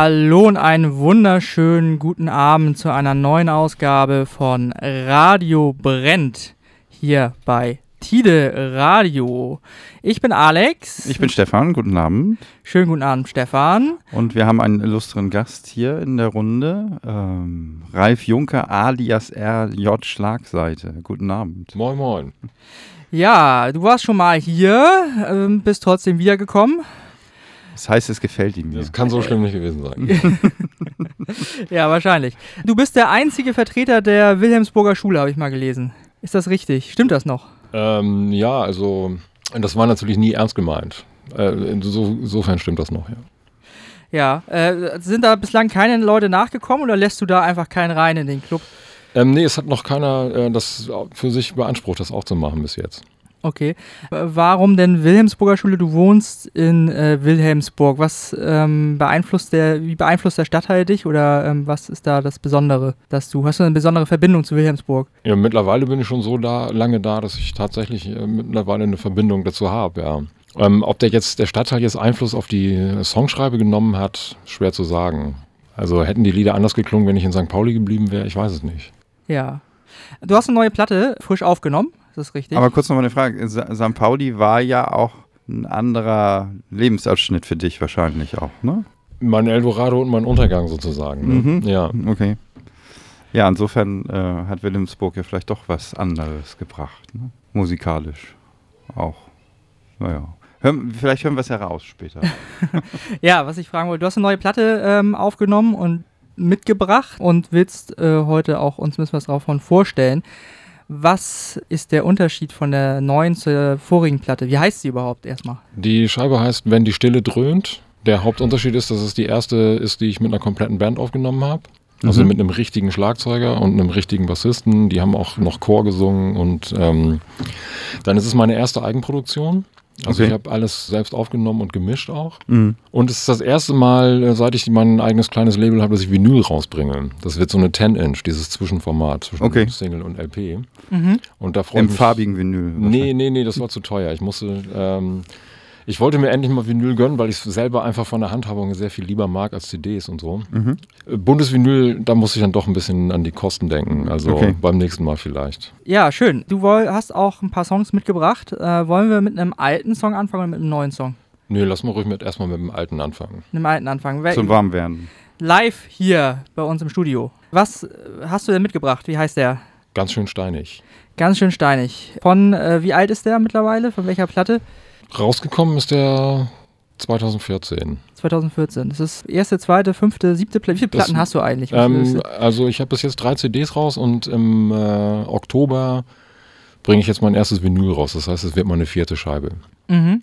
Hallo und einen wunderschönen guten Abend zu einer neuen Ausgabe von Radio Brennt hier bei Tide Radio. Ich bin Alex. Ich bin Stefan, guten Abend. Schönen guten Abend, Stefan. Und wir haben einen illustren Gast hier in der Runde. Ähm, Ralf Juncker alias RJ Schlagseite. Guten Abend. Moin, moin. Ja, du warst schon mal hier, ähm, bist trotzdem wiedergekommen. Das heißt, es gefällt ihm. Das kann so schlimm nicht gewesen sein. ja, wahrscheinlich. Du bist der einzige Vertreter der Wilhelmsburger Schule, habe ich mal gelesen. Ist das richtig? Stimmt das noch? Ähm, ja, also das war natürlich nie ernst gemeint. Äh, insofern stimmt das noch, ja. Ja, äh, sind da bislang keine Leute nachgekommen oder lässt du da einfach keinen rein in den Club? Ähm, nee, es hat noch keiner äh, das für sich beansprucht, das auch zu machen bis jetzt. Okay. Warum denn Wilhelmsburger Schule? Du wohnst in äh, Wilhelmsburg. Was ähm, beeinflusst der, wie beeinflusst der Stadtteil dich oder ähm, was ist da das Besondere, dass du, hast du eine besondere Verbindung zu Wilhelmsburg? Ja, mittlerweile bin ich schon so da, lange da, dass ich tatsächlich äh, mittlerweile eine Verbindung dazu habe, ja. Ähm, ob der jetzt, der Stadtteil jetzt Einfluss auf die Songschreibe genommen hat, schwer zu sagen. Also hätten die Lieder anders geklungen, wenn ich in St. Pauli geblieben wäre, ich weiß es nicht. Ja. Du hast eine neue Platte frisch aufgenommen das richtig. Aber kurz noch mal eine Frage. St. Pauli war ja auch ein anderer Lebensabschnitt für dich wahrscheinlich auch, ne? Mein Eldorado und mein Untergang sozusagen. Ne? Mhm. Ja. Okay. Ja, insofern äh, hat Wilhelmsburg ja vielleicht doch was anderes gebracht, ne? musikalisch auch. Naja. Hör, vielleicht hören wir es heraus später. ja, was ich fragen wollte, du hast eine neue Platte ähm, aufgenommen und mitgebracht und willst äh, heute auch uns ein bisschen was davon vorstellen. Was ist der Unterschied von der neuen zur vorigen Platte? Wie heißt sie überhaupt erstmal? Die Scheibe heißt Wenn die Stille dröhnt. Der Hauptunterschied ist, dass es die erste ist, die ich mit einer kompletten Band aufgenommen habe. Also mhm. mit einem richtigen Schlagzeuger und einem richtigen Bassisten. Die haben auch noch Chor gesungen und ähm, dann ist es meine erste Eigenproduktion. Also okay. ich habe alles selbst aufgenommen und gemischt auch. Mhm. Und es ist das erste Mal, äh, seit ich mein eigenes kleines Label habe, dass ich Vinyl rausbringe. Das wird so eine 10-Inch, dieses Zwischenformat zwischen okay. Single und LP. Mhm. Und da freue Im farbigen Vinyl. Nee, nee, nee, das war zu teuer. Ich musste ähm, ich wollte mir endlich mal Vinyl gönnen, weil ich es selber einfach von der Handhabung sehr viel lieber mag als CDs und so. Mhm. Äh, Bundesvinyl, da muss ich dann doch ein bisschen an die Kosten denken. Also okay. beim nächsten Mal vielleicht. Ja, schön. Du hast auch ein paar Songs mitgebracht. Äh, wollen wir mit einem alten Song anfangen oder mit einem neuen Song? Nee, lass mal ruhig mit, erstmal mit dem alten anfangen. Mit dem alten anfangen. Wel Zum Warmwerden. Live hier bei uns im Studio. Was äh, hast du denn mitgebracht? Wie heißt der? Ganz schön steinig. Ganz schön steinig. Von, äh, wie alt ist der mittlerweile? Von welcher Platte? Rausgekommen ist der 2014. 2014. Das ist erste, zweite, fünfte, siebte Platte. Wie viele Platten das, hast du eigentlich? Ähm, also ich habe bis jetzt drei CDs raus und im äh, Oktober bringe ich jetzt mein erstes Vinyl raus. Das heißt, es wird meine vierte Scheibe. Mhm.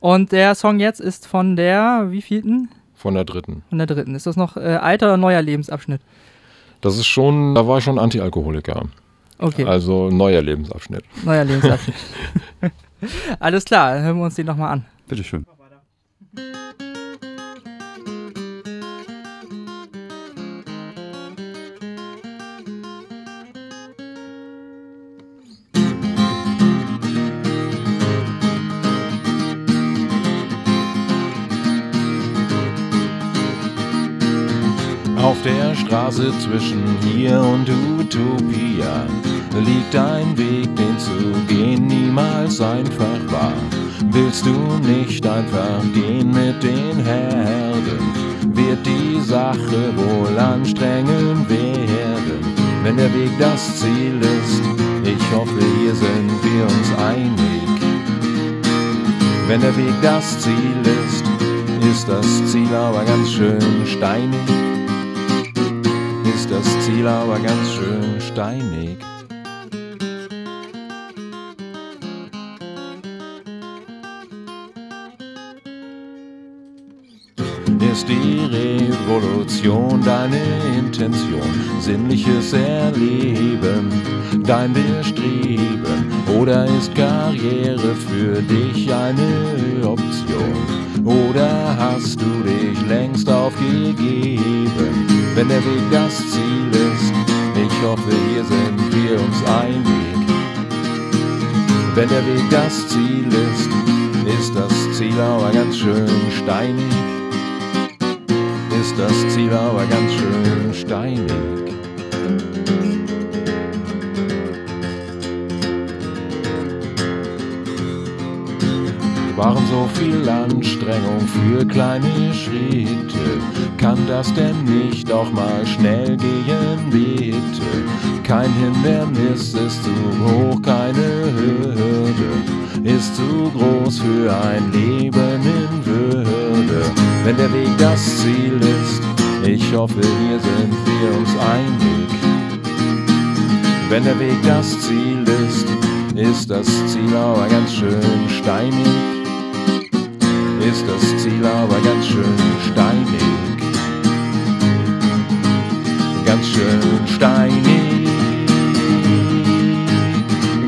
Und der Song jetzt ist von der wievielten? Von der dritten. Von der dritten. Ist das noch äh, alter oder neuer Lebensabschnitt? Das ist schon, da war ich schon Antialkoholiker. Okay. Also neuer Lebensabschnitt. Neuer Lebensabschnitt. Alles klar, hören wir uns den nochmal an. Bitteschön. Auf der Straße zwischen hier und Utopia liegt ein Weg, den zu gehen niemals einfach war. Willst du nicht einfach gehen mit den Herden, wird die Sache wohl anstrengend werden, wenn der Weg das Ziel ist. Ich hoffe, hier sind wir uns einig. Wenn der Weg das Ziel ist, ist das Ziel aber ganz schön steinig. Ist das Ziel aber ganz schön steinig. Ist die Revolution deine Intention, sinnliches Erleben, dein Bestreben oder ist Karriere für dich eine Option? Oder hast du dich längst aufgegeben, wenn der Weg das Ziel ist? Ich hoffe, hier sind wir uns einig. Wenn der Weg das Ziel ist, ist das Ziel aber ganz schön steinig das Ziel aber ganz schön steinig. Waren so viel Anstrengung für kleine Schritte. Kann das denn nicht auch mal schnell gehen, bitte? Kein Hindernis ist zu hoch, keine Hürde ist zu groß für ein Leben in. Wenn der Weg das Ziel ist, ich hoffe, hier sind wir uns einig. Wenn der Weg das Ziel ist, ist das Ziel aber ganz schön steinig. Ist das Ziel aber ganz schön steinig. Ganz schön steinig.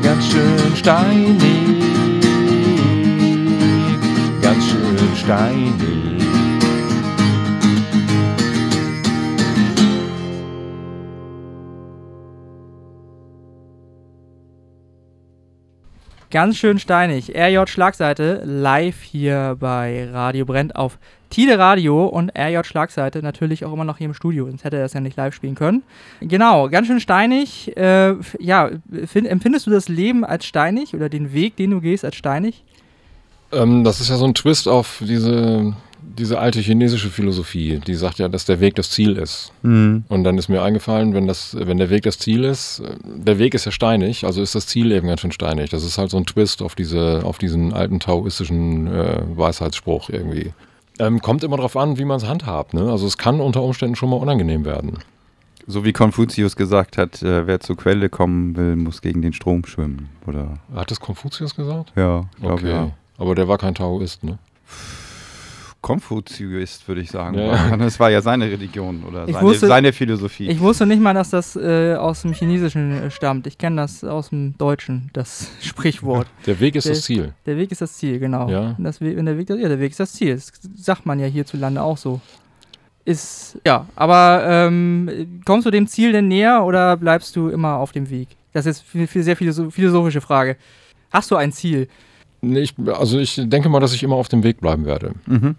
Ganz schön steinig. Ganz schön steinig. Ganz schön steinig. RJ Schlagseite live hier bei Radio Brennt auf Tide Radio und RJ Schlagseite natürlich auch immer noch hier im Studio, sonst hätte er das ja nicht live spielen können. Genau, ganz schön steinig. Äh, ja, find, empfindest du das Leben als steinig oder den Weg, den du gehst, als steinig? Ähm, das ist ja so ein Twist auf diese, diese alte chinesische Philosophie, die sagt ja, dass der Weg das Ziel ist. Mhm. Und dann ist mir eingefallen, wenn, das, wenn der Weg das Ziel ist, der Weg ist ja steinig, also ist das Ziel eben ganz schön steinig. Das ist halt so ein Twist auf, diese, auf diesen alten taoistischen äh, Weisheitsspruch irgendwie. Ähm, kommt immer darauf an, wie man es handhabt. Ne? Also es kann unter Umständen schon mal unangenehm werden. So wie Konfuzius gesagt hat, äh, wer zur Quelle kommen will, muss gegen den Strom schwimmen. Oder Hat das Konfuzius gesagt? ja, glaube Okay. ja. Aber der war kein Taoist, ne? Konfuzius, würde ich sagen. Ja. Das war ja seine Religion oder seine, wusste- seine Philosophie. Ich wusste nicht mal, dass das äh, aus dem Chinesischen äh, stammt. Ich kenne das aus dem Deutschen, das Sprichwort. Der Weg ist Der- das Ziel. Der Weg ist das Ziel, genau. Ja. Das, We- wenn der, Weg, ja, der Weg ist das Ziel. Das sagt man ja hierzulande auch so. Ist, ja, aber ähm, kommst du dem Ziel denn näher oder bleibst du immer auf dem Weg? Das ist eine sehr philosoph philosophische Frage. Hast du ein Ziel? Nee, ich, also ich denke mal, dass ich immer auf dem Weg bleiben werde. mhm.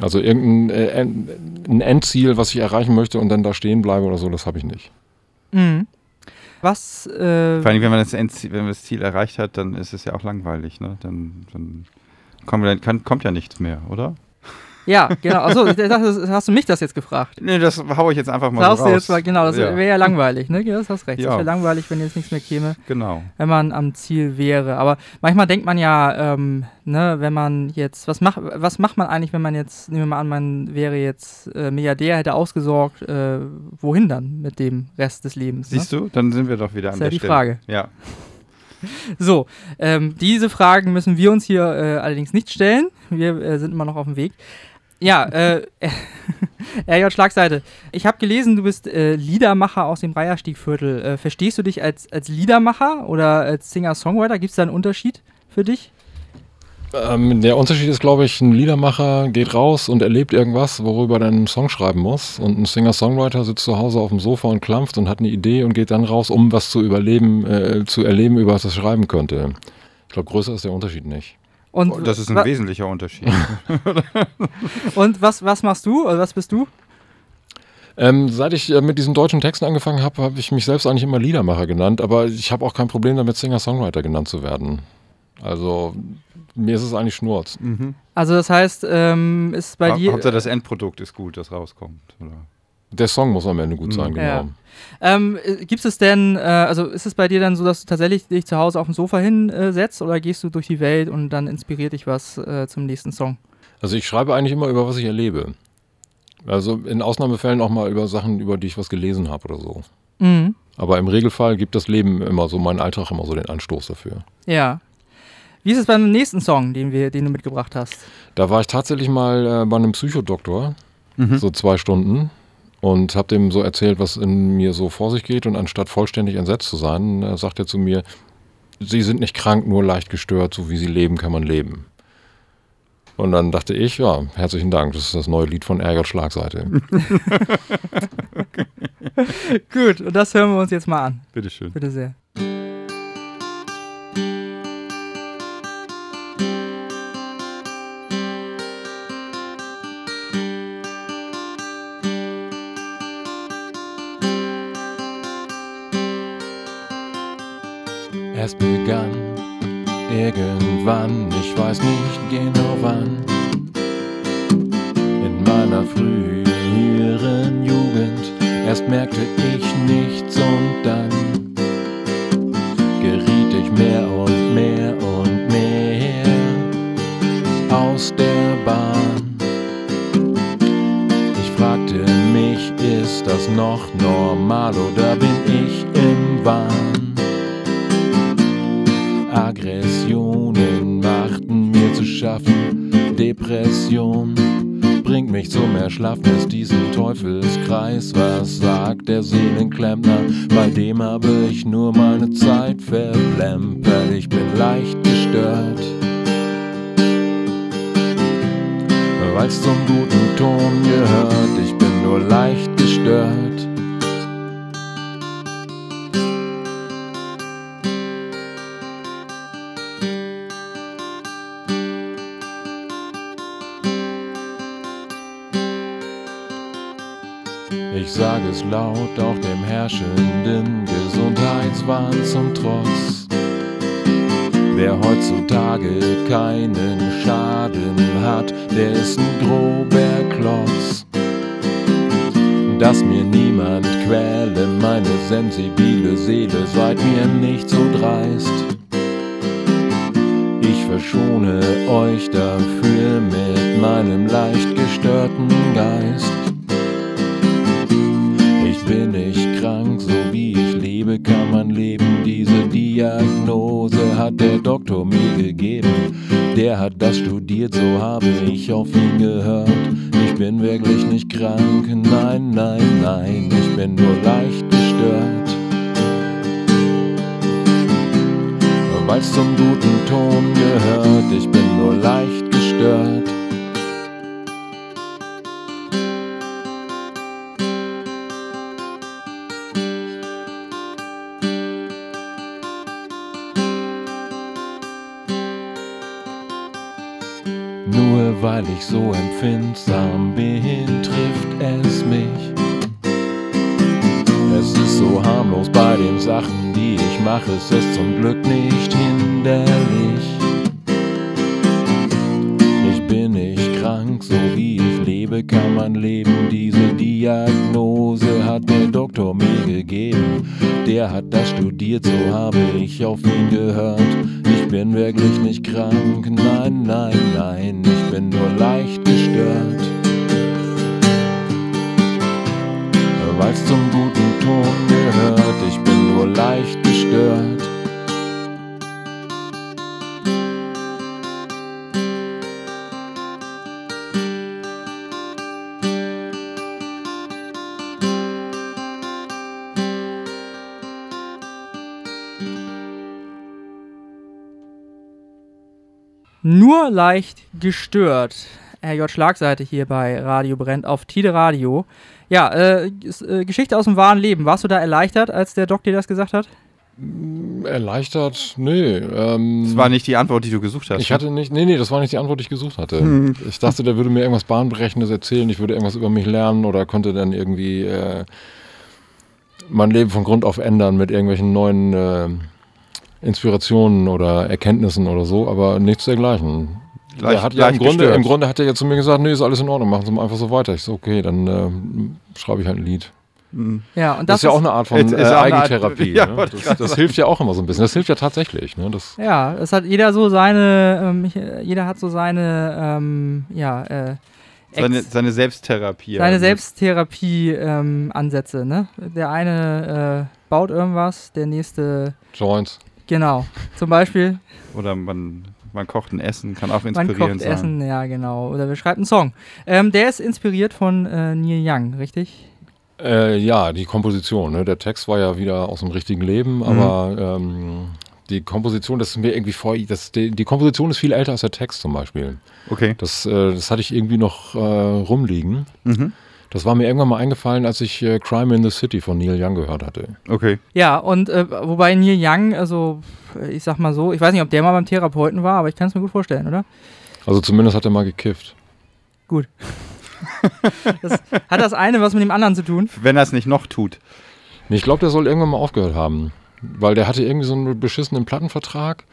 Also irgendein äh, ein Endziel, was ich erreichen möchte und dann da stehen bleibe oder so, das habe ich nicht. Mhm. Was, äh, Vor allem, wenn man, das Endziel, wenn man das Ziel erreicht hat, dann ist es ja auch langweilig. Ne? Dann, dann, kommt, dann kann, kommt ja nichts mehr, oder? Ja, genau. Achso, ich dachte, hast du mich das jetzt gefragt? Nee, das hau ich jetzt einfach mal Sagst so raus. jetzt mal, genau, das Ja. wäre ja langweilig, ne? Ja, Das hast recht. Das Ja. wäre langweilig, wenn jetzt nichts mehr käme. Genau. wenn man am Ziel wäre. Aber manchmal denkt man ja, ähm, ne, wenn man jetzt, was macht, was macht man eigentlich, wenn man jetzt, nehmen wir mal an, man wäre jetzt äh, Milliardär, hätte ausgesorgt, äh, wohin dann mit dem Rest des Lebens? Ne? Siehst du, dann sind wir doch wieder Ist an ja der die Stelle. Frage. Ja. So, ähm, diese Fragen müssen wir uns hier äh, allerdings nicht stellen. Wir äh, sind immer noch auf dem Weg. Ja, äh, RJ Schlagseite. Ich habe gelesen, du bist äh, Liedermacher aus dem Reiherstiegviertel. Äh, verstehst du dich als, als Liedermacher oder als Singer-Songwriter? Gibt es da einen Unterschied für dich? Ähm, der Unterschied ist, glaube ich, ein Liedermacher geht raus und erlebt irgendwas, worüber er dann einen Song schreiben muss. Und ein Singer-Songwriter sitzt zu Hause auf dem Sofa und klampft und hat eine Idee und geht dann raus, um was zu überleben, äh, zu erleben, über was er schreiben könnte. Ich glaube, größer ist der Unterschied nicht. Und, Oh, das ist ein wesentlicher Unterschied. Und was, was machst du? Oder was bist du? Ähm, seit ich äh, mit diesen deutschen Texten angefangen habe, habe ich mich selbst eigentlich immer Liedermacher genannt, aber ich habe auch kein Problem damit, Singer-Songwriter genannt zu werden. Also mir ist es eigentlich Schnurz. mhm. Also das heißt, ähm, ist bei dir. Hauptsache das Endprodukt ist gut, das rauskommt. Oder? Der Song muss am Ende gut sein, Mhm. genau. Ja. Ähm, äh, Gibt es denn, äh, also ist es bei dir dann so, dass du tatsächlich dich zu Hause auf dem Sofa hinsetzt oder gehst du durch die Welt und dann inspiriert dich was äh, zum nächsten Song? Also ich schreibe eigentlich immer über was ich erlebe. Also in Ausnahmefällen auch mal über Sachen, über die ich was gelesen habe oder so. Mhm. Aber im Regelfall gibt das Leben immer so, mein Alltag immer so den Anstoß dafür. Ja. Wie ist es beim nächsten Song, den, wir, den du mitgebracht hast? Da war ich tatsächlich mal äh, bei einem Psychodoktor, Mhm. so zwei Stunden, und habe dem so erzählt, was in mir so vor sich geht. Und anstatt vollständig entsetzt zu sein, äh, sagt er zu mir, Sie sind nicht krank, nur leicht gestört, so wie Sie leben, kann man leben. Und dann dachte ich, ja, herzlichen Dank, das ist das neue Lied von Ärger Schlagseite. Gut, und das hören wir uns jetzt mal an. Bitteschön. Bitte sehr. Es begann irgendwann, ich weiß nicht genau wann. In meiner früheren Jugend, erst merkte ich nichts und dann geriet ich mehr und mehr und mehr aus der Bahn. Ich fragte mich, ist das noch normal oder bin ich im Wahn? Depression bringt mich zum Erschlaffnis, diesen Teufelskreis. Was sagt der Seelenklempner? Bei dem habe ich nur meine Zeit verplempert. Ich bin leicht gestört. Weil's zum guten Ton gehört, ich bin nur leicht gestört. Es laut, auch dem herrschenden Gesundheitswahn zum Trotz. Wer heutzutage keinen Schaden hat, der ist ein grober Klotz. Dass mir niemand quäle, meine sensibile Seele, seid mir nicht so dreist. Ich verschone euch dafür mit meinem leicht hat der Doktor mir gegeben. Der hat das studiert, so habe ich auf ihn gehört. Ich bin wirklich nicht krank, nein, nein, nein, ich bin nur leicht gestört. Weil's zum guten Ton gehört, ich bin nur leicht gestört. Empfindsam trifft es mich. Es ist so harmlos bei den Sachen, die ich mache, es ist zum Glück nicht hinderlich. Ich bin nicht krank, so wie ich lebe, kann man leben. Diese Diagnose hat der Doktor mir gegeben. Der hat das studiert, so habe ich auf ihn gehört. Ich bin wirklich nicht krank, nein, nein, nein, ich bin nur leicht gestört. Weil's zum guten Ton gehört, ich bin nur leicht gestört. Nur leicht gestört. Herr J. Schlagseite hier bei Radio Brennt auf Tide Radio. Ja, äh, äh, Geschichte aus dem wahren Leben. Warst du da erleichtert, als der Doc dir das gesagt hat? Erleichtert? Nee. Ähm, Das war nicht die Antwort, die du gesucht hast. ich hatte nicht, nee, nee, das war nicht die Antwort, die ich gesucht hatte. Ich dachte, der würde mir irgendwas Bahnbrechendes erzählen, ich würde irgendwas über mich lernen oder konnte dann irgendwie äh, mein Leben von Grund auf ändern mit irgendwelchen neuen äh, Inspirationen oder Erkenntnissen oder so, aber nichts dergleichen. Leicht- er hat ja im Grunde, gestört. im Grunde hat er ja zu mir gesagt, nee, ist alles in Ordnung, machen Sie mal einfach so weiter. Ich so, okay, dann äh, schreibe ich halt ein Lied. Ja, und Das, das, ist ja auch eine Art von Ist- äh, eine Art- Eigentherapie. Ja, ne? das, das hilft ja auch immer so ein bisschen. Das hilft ja tatsächlich. Ne? Das, Ja, es hat jeder so seine, ähm, ich, äh, jeder hat so seine, ähm, ja, äh, seine, seine Selbsttherapie. seine also. Selbsttherapie-Ansätze, ne? Der eine äh, baut irgendwas, der nächste, Joints. Genau. Zum Beispiel, Oder man, man kocht ein Essen, kann auch man inspirierend kocht sein. Essen, ja, genau. Oder wir schreiben einen Song. Ähm, der ist inspiriert von äh, Neil Young, richtig? Äh, ja, die Komposition. Ne? Der Text war ja wieder aus dem richtigen Leben, aber ähm, die Komposition, das ist mir irgendwie vor. Das, die, die Komposition ist viel älter als der Text zum Beispiel. Okay. Das, äh, das hatte ich irgendwie noch äh, rumliegen. Mhm. Das war mir irgendwann mal eingefallen, als ich äh, Crime in the City von Neil Young gehört hatte. Okay. Ja, und äh, wobei Neil Young, also ich sag mal so, ich weiß nicht, ob der mal beim Therapeuten war, aber ich kann es mir gut vorstellen, oder? Also zumindest hat er mal gekifft. Gut. das, hat das eine was mit dem anderen zu tun? Wenn er es nicht noch tut. Nee, ich glaube, der soll irgendwann mal aufgehört haben. weil der hatte irgendwie so einen beschissenen Plattenvertrag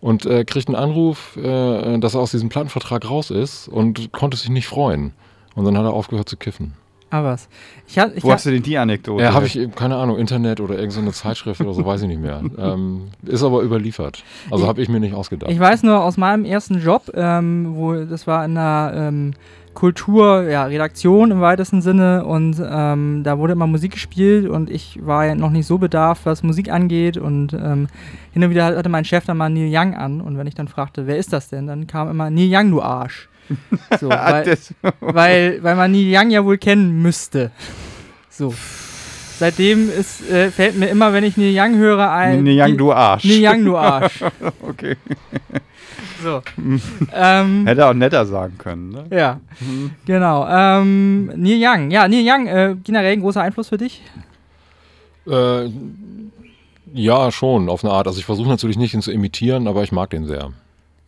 und äh, kriegt einen Anruf, äh, dass er aus diesem Plattenvertrag raus ist und konnte sich nicht freuen. Und dann hat er aufgehört zu kiffen. Ah, was. Ich hab, ich Wo hab, hast du denn die Anekdote? Ja, habe ich keine Ahnung, Internet oder irgendeine Zeitschrift oder so, weiß ich nicht mehr. Ähm, ist aber überliefert. Also habe ich mir nicht ausgedacht. ich weiß nur aus meinem ersten Job, ähm, wo das war in einer ähm, Kultur, ja, Redaktion im weitesten Sinne und ähm, da wurde immer Musik gespielt und ich war ja noch nicht so bedarft, was Musik angeht und ähm, hin und wieder hatte mein Chef dann mal Neil Young an und wenn ich dann fragte, wer ist das denn, dann kam immer Neil Young, du Arsch. So, weil, weil, weil man Neil Young ja wohl kennen müsste. So. Seitdem ist, äh, fällt mir immer, wenn ich Neil Young höre, ein. Nee, Young, du Arsch. Neil Young, du Arsch. Okay. So. ähm, Hätte auch netter sagen können, ne? ja, genau. Ähm, Neil Young. Ja, Neil Young, äh, generell ein großer Einfluss für dich? Äh, ja, schon, auf eine Art. Also ich versuche natürlich nicht, ihn zu imitieren, aber ich mag den sehr.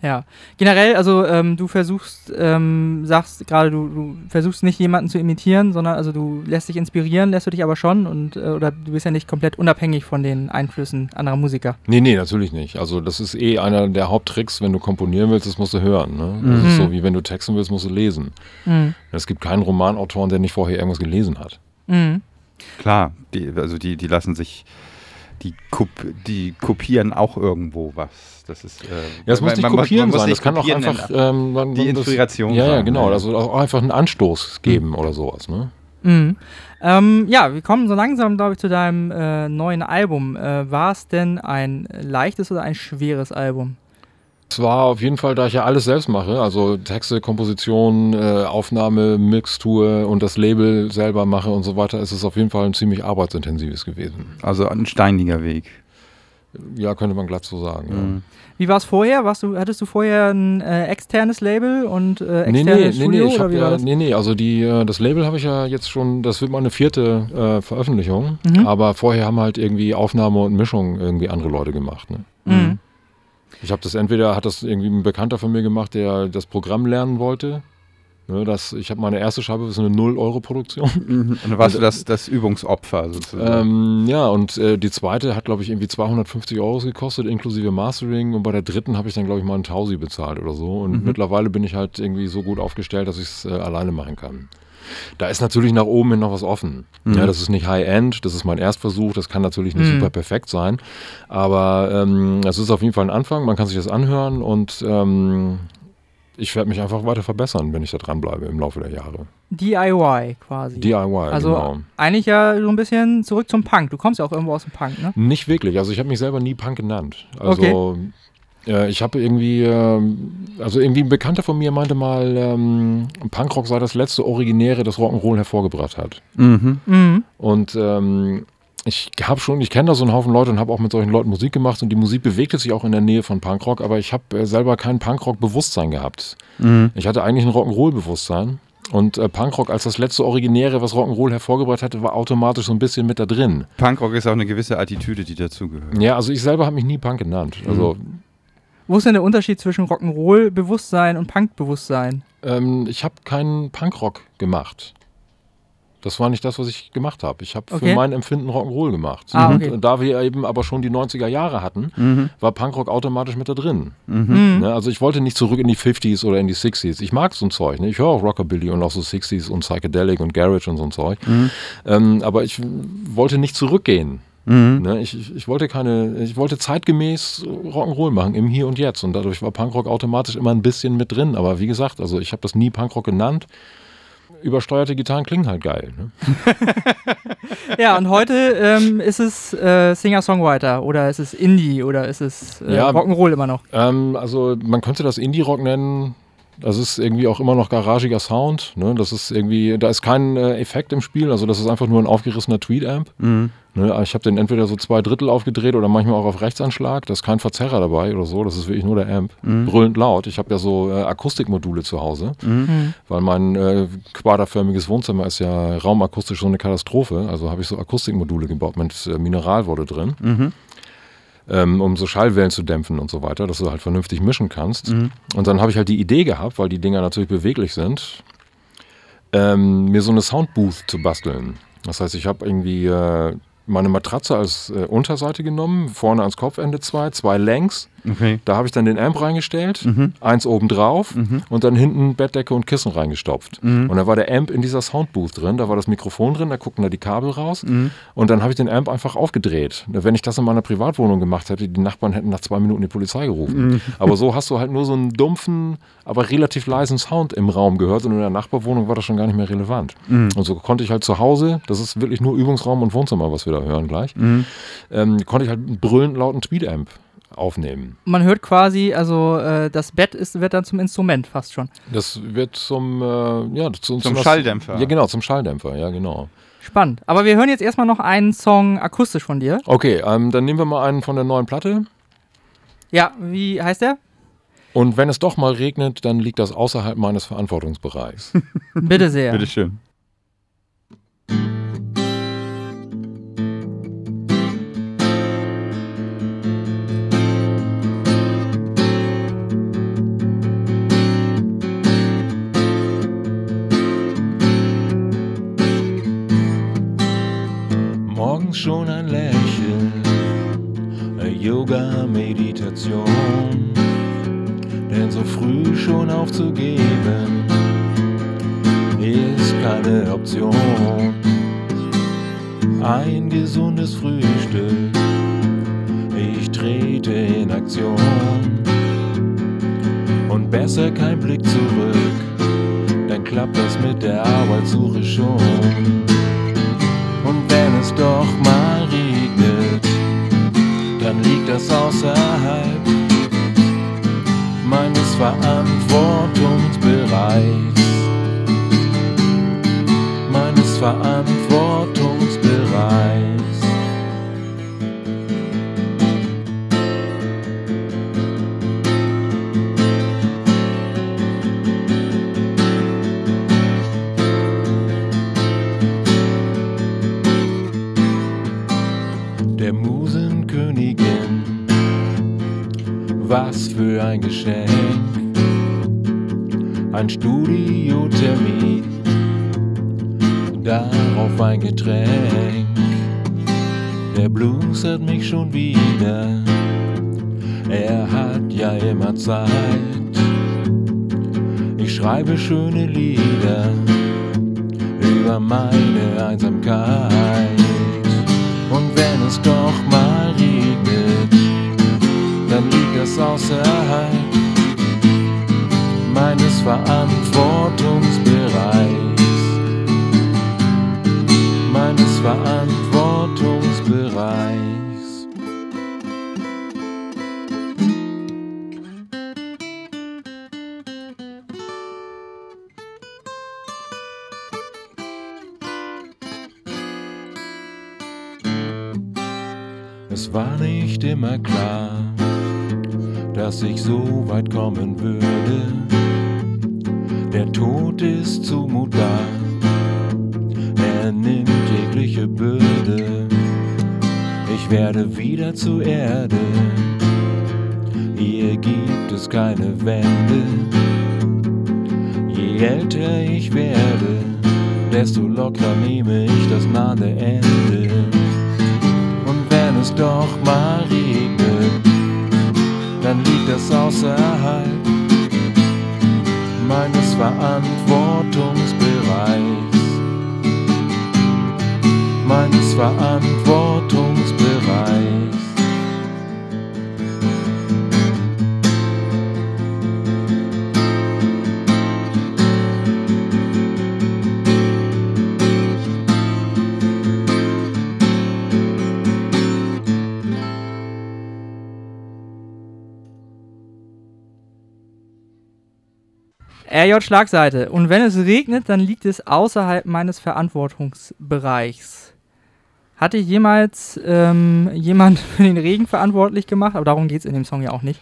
Ja. Generell, also ähm, du versuchst, ähm, sagst gerade, du, du versuchst nicht jemanden zu imitieren, sondern also du lässt dich inspirieren, lässt du dich aber schon und äh, oder du bist ja nicht komplett unabhängig von den Einflüssen anderer Musiker. Nee, nee, natürlich nicht. Also das ist eh einer der Haupttricks, wenn du komponieren willst, das musst du hören. Ne? Das ist Mhm. so, wie wenn du texten willst, musst du lesen. Mhm. Es gibt keinen Romanautoren, der nicht vorher irgendwas gelesen hat. Mhm. Klar, die, also die, die lassen sich, die, kop die kopieren auch irgendwo was. Das ist, äh, Ja, es muss man- nicht man kopieren man muss sein, nicht das kann auch einfach ähm, man, Die man- das- Inspiration Ja, ja, genau. Also auch einfach einen Anstoß geben oder sowas. Ne? Mhm. Ähm, ja, wir kommen so langsam, glaube ich, zu deinem äh, neuen Album. Äh, War es denn ein leichtes oder ein schweres Album? Es war auf jeden Fall, da ich ja alles selbst mache, also Texte, Komposition, äh, Aufnahme, Mixtur und das Label selber mache und so weiter, ist es auf jeden Fall ein ziemlich arbeitsintensives gewesen. Also ein steiniger Weg. Ja, könnte man glatt so sagen. Ja. Mhm. Wie war es vorher? Warst du, hattest du vorher ein äh, externes Label und äh, Nee, externes nee, nee, Studio nee, ich oder wie ja, das? nee, nee, also die, äh, das Label habe ich ja jetzt schon, das wird meine vierte äh, Veröffentlichung, Mhm. aber vorher haben halt irgendwie Aufnahme und Mischung irgendwie andere Leute gemacht. Ne? Mhm. Ich habe das entweder, hat das irgendwie ein Bekannter von mir gemacht, der das Programm lernen wollte. Ne, das, ich habe meine erste Scheibe, das ist eine 0-Euro-Produktion. Mhm. Und dann warst du das, das Übungsopfer sozusagen. Ähm, ja, und äh, die zweite hat, glaube ich, irgendwie 250 Euro gekostet, inklusive Mastering. Und bei der dritten habe ich dann, glaube ich, mal einen Tausi bezahlt oder so. Und Mhm. mittlerweile bin ich halt irgendwie so gut aufgestellt, dass ich es äh, alleine machen kann. Da ist natürlich nach oben hin noch was offen. Mhm. Ja, das ist nicht High-End, das ist mein Erstversuch, das kann natürlich nicht Mhm. super perfekt sein. Aber ähm, es ist auf jeden Fall ein Anfang, man kann sich das anhören und ähm, ich werde mich einfach weiter verbessern, wenn ich da dranbleibe im Laufe der Jahre. DIY quasi. DIY, also genau. eigentlich ja so ein bisschen zurück zum Punk. Du kommst ja auch irgendwo aus dem Punk, ne? Nicht wirklich. Also ich habe mich selber nie Punk genannt. Also äh, ich habe irgendwie, ähm, also irgendwie ein Bekannter von mir meinte mal, ähm, Punkrock sei das letzte Originäre, das Rock'n'Roll hervorgebracht hat. Mhm. Mhm. Und ähm, ich habe schon, ich kenne da so einen Haufen Leute und habe auch mit solchen Leuten Musik gemacht und die Musik bewegte sich auch in der Nähe von Punkrock, aber ich habe äh, selber kein Punkrock-Bewusstsein gehabt. Mhm. Ich hatte eigentlich ein Rock'n'Roll-Bewusstsein. Und äh, Punkrock als das letzte Originäre, was Rock'n'Roll hervorgebracht hatte, war automatisch so ein bisschen mit da drin. Punkrock ist auch eine gewisse Attitüde, die dazugehört. Ja, also ich selber habe mich nie Punk genannt. Also Wo ist denn der Unterschied zwischen Rock'n'Roll-Bewusstsein und Punk-Bewusstsein? ähm, ich habe keinen Punkrock gemacht. Das war nicht das, was ich gemacht habe. Ich habe Okay. für mein Empfinden Rock'n'Roll gemacht. Ah, Und okay. äh, da wir eben aber schon die 90er Jahre hatten, Mhm. war Punkrock automatisch mit da drin. Mhm. Ne? Also ich wollte nicht zurück in die 50s oder in die 60s. Ich mag so ein Zeug. Ne? Ich höre auch Rockabilly und auch so 60s und Psychedelic und Garage und so ein Zeug. Mhm. Ähm, aber ich wollte nicht zurückgehen. Mhm. Ne? Ich, ich, ich wollte keine, ich wollte zeitgemäß Rock'n'Roll machen, im Hier und Jetzt. Und dadurch war Punkrock automatisch immer ein bisschen mit drin. Aber wie gesagt, also ich habe das nie Punkrock genannt. Übersteuerte Gitarren klingen halt geil. Ne? Ja, und heute ähm, ist es äh, Singer-Songwriter oder ist es Indie oder ist es äh, Ja. Rock'n'Roll immer noch? Ähm, also man könnte das Indie-Rock nennen. Das ist irgendwie auch immer noch garagiger Sound. Ne? Das ist irgendwie, da ist kein äh, Effekt im Spiel. Also das ist einfach nur ein aufgerissener Tweed-Amp. Mhm. Ne? Ich habe den entweder so zwei Drittel aufgedreht oder manchmal auch auf Rechtsanschlag. Da ist kein Verzerrer dabei oder so. Das ist wirklich nur der Amp. Mhm. Brüllend laut. Ich habe ja so äh, Akustikmodule zu Hause. Mhm. Mhm. Weil mein äh, quaderförmiges Wohnzimmer ist ja raumakustisch so eine Katastrophe. Also habe ich so Akustikmodule gebaut mit äh, Mineralwolle drin, Mhm. Ähm, um so Schallwellen zu dämpfen und so weiter, dass du halt vernünftig mischen kannst. Mhm. Und dann habe ich halt die Idee gehabt, weil die Dinger natürlich beweglich sind, ähm, mir so eine Soundbooth zu basteln. Das heißt, ich habe irgendwie äh, meine Matratze als äh, Unterseite genommen, vorne ans Kopfende zwei, zwei längs. Okay. Da habe ich dann den Amp reingestellt, Mhm. eins oben drauf und dann hinten Bettdecke und Kissen reingestopft. Mhm. Und da war der Amp in dieser Soundbooth drin, da war das Mikrofon drin, da guckten da die Kabel raus. Mhm. Und dann habe ich den Amp einfach aufgedreht. Wenn ich das in meiner Privatwohnung gemacht hätte, die Nachbarn hätten nach zwei Minuten die Polizei gerufen. Mhm. Aber so hast du halt nur so einen dumpfen, aber relativ leisen Sound im Raum gehört und in der Nachbarwohnung war das schon gar nicht mehr relevant. Mhm. Und so konnte ich halt zu Hause, das ist wirklich nur Übungsraum und Wohnzimmer, was wir da hören gleich, Mhm. ähm, konnte ich halt einen brüllend lauten Tweet-Amp aufnehmen. Man hört quasi, also äh, das Bett ist, wird dann zum Instrument fast schon. Das wird zum, äh, ja, zum, Zum Schalldämpfer. Ja, genau, zum Schalldämpfer, ja, genau. Spannend. Aber wir hören jetzt erstmal noch einen Song akustisch von dir. Okay, ähm, dann nehmen wir mal einen von der neuen Platte. Ja, wie heißt der? Und wenn es doch mal regnet, dann liegt das außerhalb meines Verantwortungsbereichs. Bitte sehr. Bitteschön. Morgens schon ein Lächeln, eine Yoga-Meditation. Denn so früh schon aufzugeben, ist keine Option. Ein gesundes Frühstück, ich trete in Aktion. Und besser kein Blick zurück, dann klappt das mit der Arbeitssuche schon. Doch mal regnet, dann liegt das außerhalb meines Verantwortungsbereichs. Meines Verantwortungsbereichs. Für ein Geschenk. Ein Studiotermin, darauf ein Getränk. Der Blues hat mich schon wieder, er hat ja immer Zeit. Ich schreibe schöne Lieder über meine Einsamkeit. Außerhalb meines Verantwortungsbereichs. Meines Verantwortungsbereichs. Es war nicht immer klar, dass ich so weit kommen würde. Der Tod ist zumutbar, er nimmt jegliche Bürde. Ich werde wieder zur Erde, hier gibt es keine Wände. Je älter ich werde, desto locker nehme ich das nahende Ende. Und wenn es doch dann liegt das außerhalb meines Verantwortungsbereichs. Meines Verantwortungsbereichs. RJ Schlagseite. Und wenn es regnet, dann liegt es außerhalb meines Verantwortungsbereichs. Hatte jemals ähm, jemand für den Regen verantwortlich gemacht? Aber darum geht es in dem Song ja auch nicht.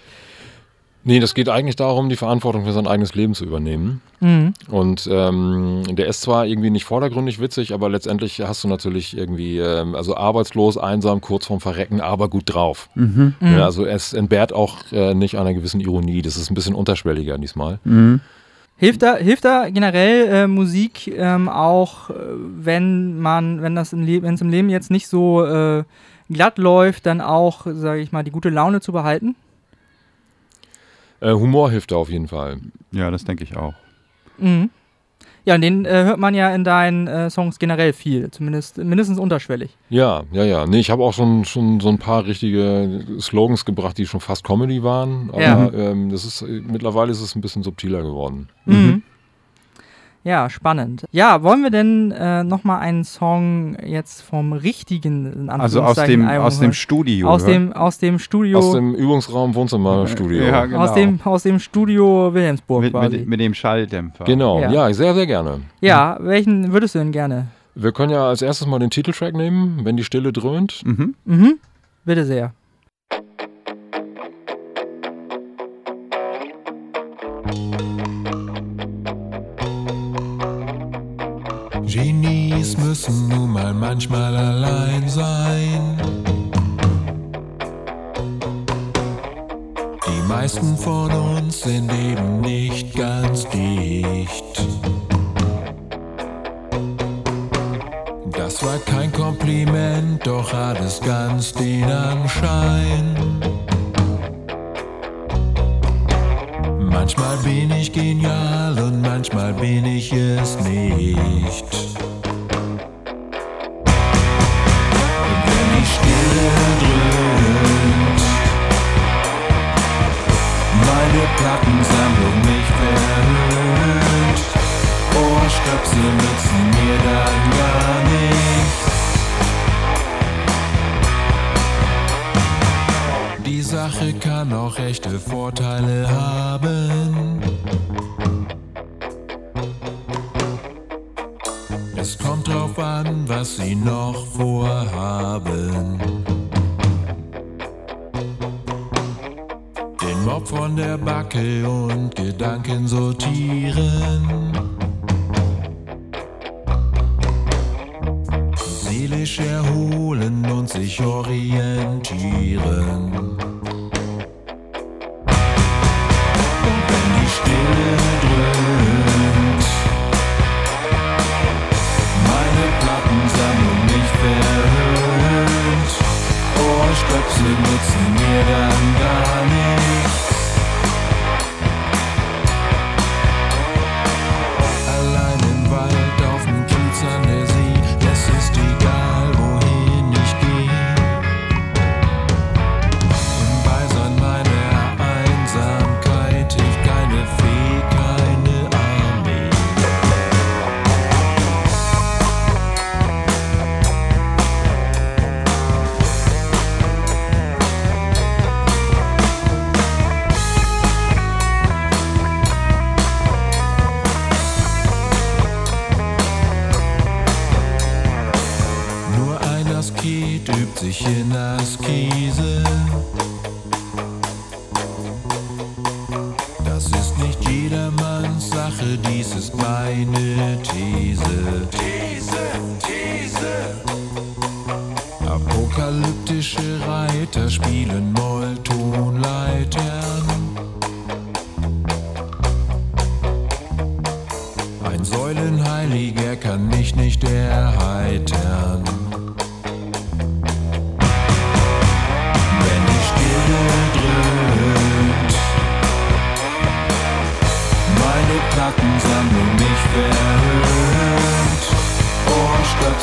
Nee, das geht eigentlich darum, die Verantwortung für sein eigenes Leben zu übernehmen. Mhm. Und ähm, der ist zwar irgendwie nicht vordergründig witzig, aber letztendlich hast du natürlich irgendwie, ähm, also arbeitslos, einsam, kurz vorm Verrecken, aber gut drauf. Mhm. Ja, also es entbehrt auch äh, nicht einer gewissen Ironie. Das ist ein bisschen unterschwelliger diesmal. Mhm. Hilft da, hilft da generell äh, Musik ähm, auch, äh, wenn man, wenn das im Leben, wenn es im Leben jetzt nicht so äh, glatt läuft, dann auch, sage ich mal, die gute Laune zu behalten? Äh, Humor hilft da auf jeden Fall. Ja, das denke ich auch. Mhm. Ja, und den äh, hört man ja in deinen äh, Songs generell viel, zumindest mindestens unterschwellig. Ja, ja, ja. Nee, ich habe auch schon, schon so ein paar richtige Slogans gebracht, die schon fast Comedy waren. Aber Ja. ähm, das ist, mittlerweile ist es ein bisschen subtiler geworden. Mhm. Ja, spannend. Ja, wollen wir denn äh, nochmal einen Song jetzt vom richtigen, Also aus dem, Album aus dem hören? Studio. aus hören? dem, aus dem Studio, Aus dem Übungsraum Wohnzimmerstudio. Ja, genau. aus dem, aus dem Studio Wilhelmsburg mit, quasi. mit, mit dem Schalldämpfer. Genau, Ja. ja. sehr, sehr gerne. ja, welchen würdest du denn gerne? Wir können ja als erstes mal den Titeltrack nehmen, wenn die Stille dröhnt. Mhm. Mhm. Bitte sehr. Genies uns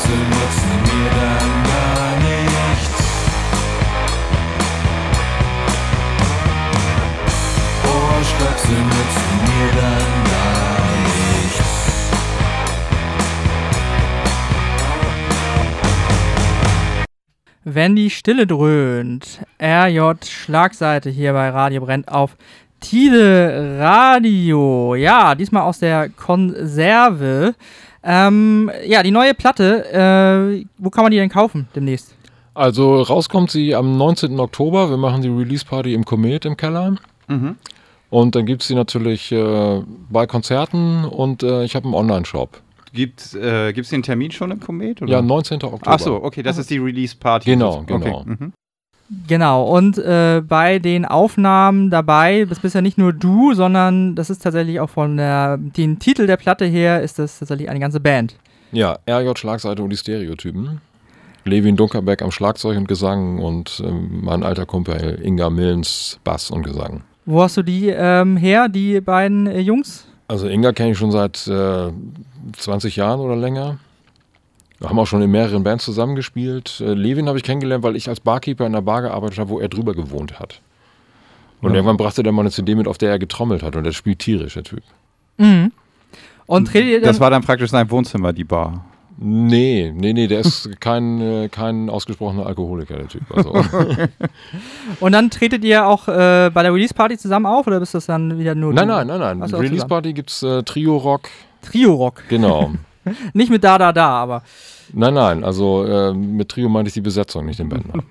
Ohrstöpsel nutzen mir dann gar nichts. Wenn die Stille dröhnt. RJ Schlagseite hier bei Radio Brennt auf Tide Radio. Ja, diesmal aus der Konserve. Ähm, ja, die neue Platte, äh, wo kann man die denn kaufen demnächst? Also rauskommt sie am 19. Oktober. Wir machen die Release-Party im Komet im Keller. Mhm. Und dann gibt es sie natürlich äh, bei Konzerten und äh, ich habe einen Online-Shop. Gibt äh, den Termin schon im Komet? Oder? Ja, 19. Oktober. Ach so, okay, das ist die Release-Party. Genau, Okay, genau. mhm. Genau, und äh, bei den Aufnahmen dabei, das bist ja nicht nur du, sondern das ist tatsächlich auch von der, den Titel der Platte her, ist das tatsächlich eine ganze Band. Ja, RJ Schlagseite und die Stereotypen. Levin Dunkerbeck am Schlagzeug und Gesang und ähm, mein alter Kumpel Inga Millens Bass und Gesang. Wo hast du die ähm, her, die beiden äh, Jungs? Also Inga kenne ich schon seit äh, 20 Jahren oder länger. Wir haben auch schon in mehreren Bands zusammengespielt. Äh, Levin habe ich kennengelernt, weil ich als Barkeeper in einer Bar gearbeitet habe, wo er drüber gewohnt hat. Und Ja. irgendwann brachte der mal eine CD mit, auf der er getrommelt hat. Und der spielt tierisch, der Typ. Mhm. Und Das war dann praktisch sein Wohnzimmer, die Bar. Nee, nee, nee, der ist kein, äh, kein ausgesprochener Alkoholiker, der Typ. Also, und dann tretet ihr auch äh, bei der Release-Party zusammen auf oder bist das dann wieder nur nein, du? nein, nein, nein. Ach so, auch Release zusammen. Party gibt's äh, Trio-Rock. Trio-Rock. Genau. Nicht mit Da, Da, Da, aber nein, nein, also äh, mit Trio meinte ich die Besetzung, nicht den Bänder.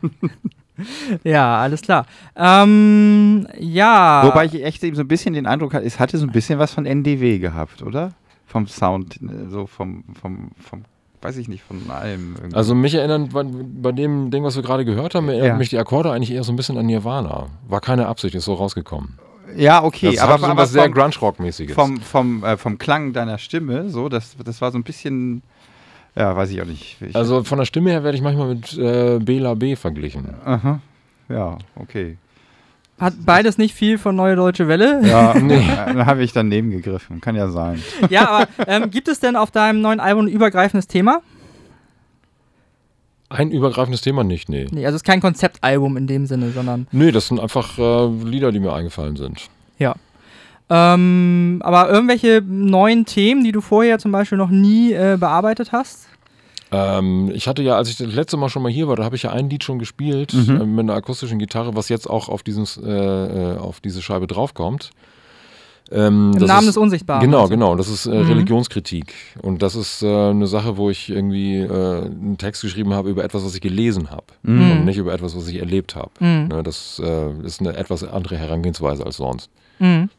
ja, alles klar. Ähm, ja. Wobei ich echt eben so ein bisschen den Eindruck hatte, es hatte so ein bisschen was von NDW gehabt, oder? Vom Sound, äh, so vom, vom, vom weiß ich nicht, von allem. Irgendwie. Also mich erinnern, bei, bei dem Ding, was wir gerade gehört haben, erinnert Ja. mich die Akkorde eigentlich eher so ein bisschen an Nirvana. War keine Absicht, ist so rausgekommen. Ja, okay, das aber, so aber was sehr Grunge-Rock-mäßiges. vom, vom, äh, vom Klang deiner Stimme, so, das, das war so ein bisschen, ja, weiß ich auch nicht. Ich, Also von der Stimme her werde ich manchmal mit äh, Bela B verglichen. aha, ja, okay. Hat beides nicht viel von Neue Deutsche Welle? Ja, nee. da habe ich daneben gegriffen, kann ja sein. ja, aber ähm, gibt es denn auf deinem neuen Album ein übergreifendes Thema? Ein übergreifendes Thema nicht, nee. Nee, also es ist kein Konzeptalbum in dem Sinne, sondern. Nee, das sind einfach äh, Lieder, die mir eingefallen sind. Ja. Ähm, aber irgendwelche neuen Themen, die du vorher zum Beispiel noch nie äh, bearbeitet hast? Ähm, ich hatte ja, als ich das letzte Mal schon mal hier war, da habe ich ja ein Lied schon gespielt Mhm. äh, mit einer akustischen Gitarre, was jetzt auch auf, dieses, äh, äh, auf diese Scheibe draufkommt. Ähm, Im Namen ist, des Unsichtbaren. Genau, du? genau. Das ist äh, Mhm. Religionskritik. Und das ist äh, eine Sache, wo ich irgendwie äh, einen Text geschrieben habe über etwas, was ich gelesen habe. Mhm. Und nicht über etwas, was ich erlebt habe. Mhm. Ne, das äh, ist eine etwas andere Herangehensweise als sonst. Mhm.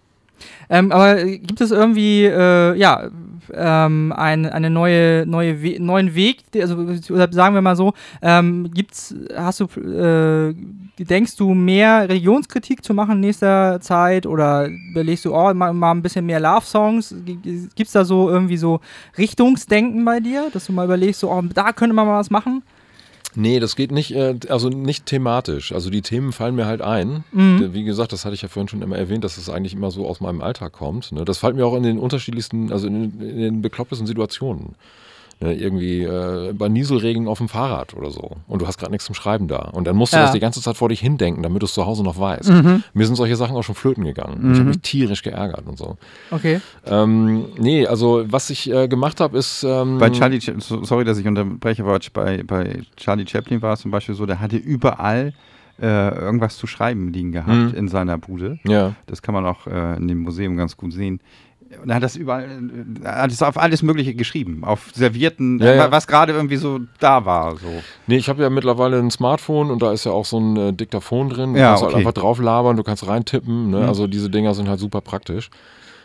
Ähm, aber gibt es irgendwie, äh, ja, ähm, ein, eine neue, neue We neuen Weg, also oder sagen wir mal so, ähm, gibt's, hast du, äh, denkst du mehr Religionskritik zu machen in nächster Zeit oder überlegst du, oh, mal, mal ein bisschen mehr Love-Songs? Gibt es da so irgendwie so Richtungsdenken bei dir, dass du mal überlegst, so, oh, da könnte man mal was machen? Nee, das geht nicht, äh, also nicht thematisch. Also die Themen fallen mir halt ein. Mhm. Wie gesagt, das hatte ich ja vorhin schon immer erwähnt, dass es eigentlich immer so aus meinem Alltag kommt. Ne? Das fällt mir auch in den unterschiedlichsten, also in, in den beklopptesten Situationen. Ne? Irgendwie äh, bei Nieselregen auf dem Fahrrad oder so. Und du hast gerade nichts zum Schreiben da. Und dann musst du Ja. das die ganze Zeit vor dich hindenken, damit du es zu Hause noch weißt. Mhm. Mir sind solche Sachen auch schon flöten gegangen. Ich habe mich tierisch geärgert und so. Okay. Ähm, nee, also was ich äh, gemacht habe, ist. Ähm, Bei Charlie, Cha- so- sorry, dass ich unterbreche, aber bei, bei Charlie Chaplin war es zum Beispiel so, der hatte überall äh, irgendwas zu schreiben liegen gehabt Mhm. in seiner Bude. Ja. Das kann man auch äh, in dem Museum ganz gut sehen. Und er hat das überall, äh, hat es auf alles Mögliche geschrieben, auf Servierten, Ja, ja. was gerade irgendwie so da war. So. Nee, ich habe ja mittlerweile ein Smartphone und da ist ja auch so ein äh, Diktaphon drin. Du Ja, kannst halt okay. einfach drauf labern, du kannst reintippen. Ne? Mhm. Also diese Dinger sind halt super praktisch.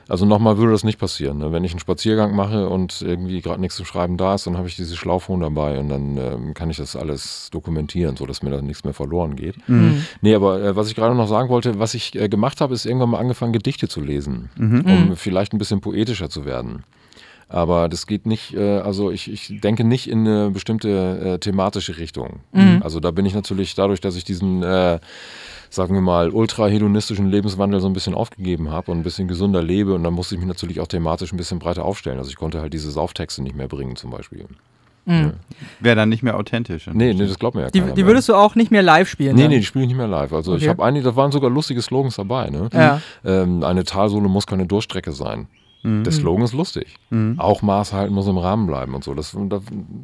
Also nochmal würde das nicht passieren. Ne? Wenn ich einen Spaziergang mache und irgendwie gerade nichts zu schreiben da ist, dann habe ich dieses Schlauchphone dabei und dann ähm, kann ich das alles dokumentieren, sodass mir da nichts mehr verloren geht. Mhm. Nee, aber äh, was ich gerade noch sagen wollte, was ich äh, gemacht habe, ist irgendwann mal angefangen, Gedichte zu lesen, Mhm. um vielleicht ein bisschen poetischer zu werden. Aber das geht nicht, äh, also ich, ich denke nicht in eine bestimmte äh, thematische Richtung. Mhm. Also da bin ich natürlich dadurch, dass ich diesen, äh, sagen wir mal, ultra-hedonistischen Lebenswandel so ein bisschen aufgegeben habe und ein bisschen gesünder lebe und dann musste ich mich natürlich auch thematisch ein bisschen breiter aufstellen. Also ich konnte halt diese Sauftexte nicht mehr bringen zum Beispiel. Mhm. Wäre dann nicht mehr authentisch. Nee, nee, das glaubt mir ja Die, keiner die mehr. würdest du auch nicht mehr live spielen? Nee, dann? nee, die spiele ich nicht mehr live. Also ich Okay. habe einige, da waren sogar lustige Slogans dabei. Ne? Ja. Ähm, eine Talsohle muss keine Durchstrecke sein. Mhm. Der Slogan ist lustig. Mhm. Auch Maß halten muss im Rahmen bleiben und so. Das,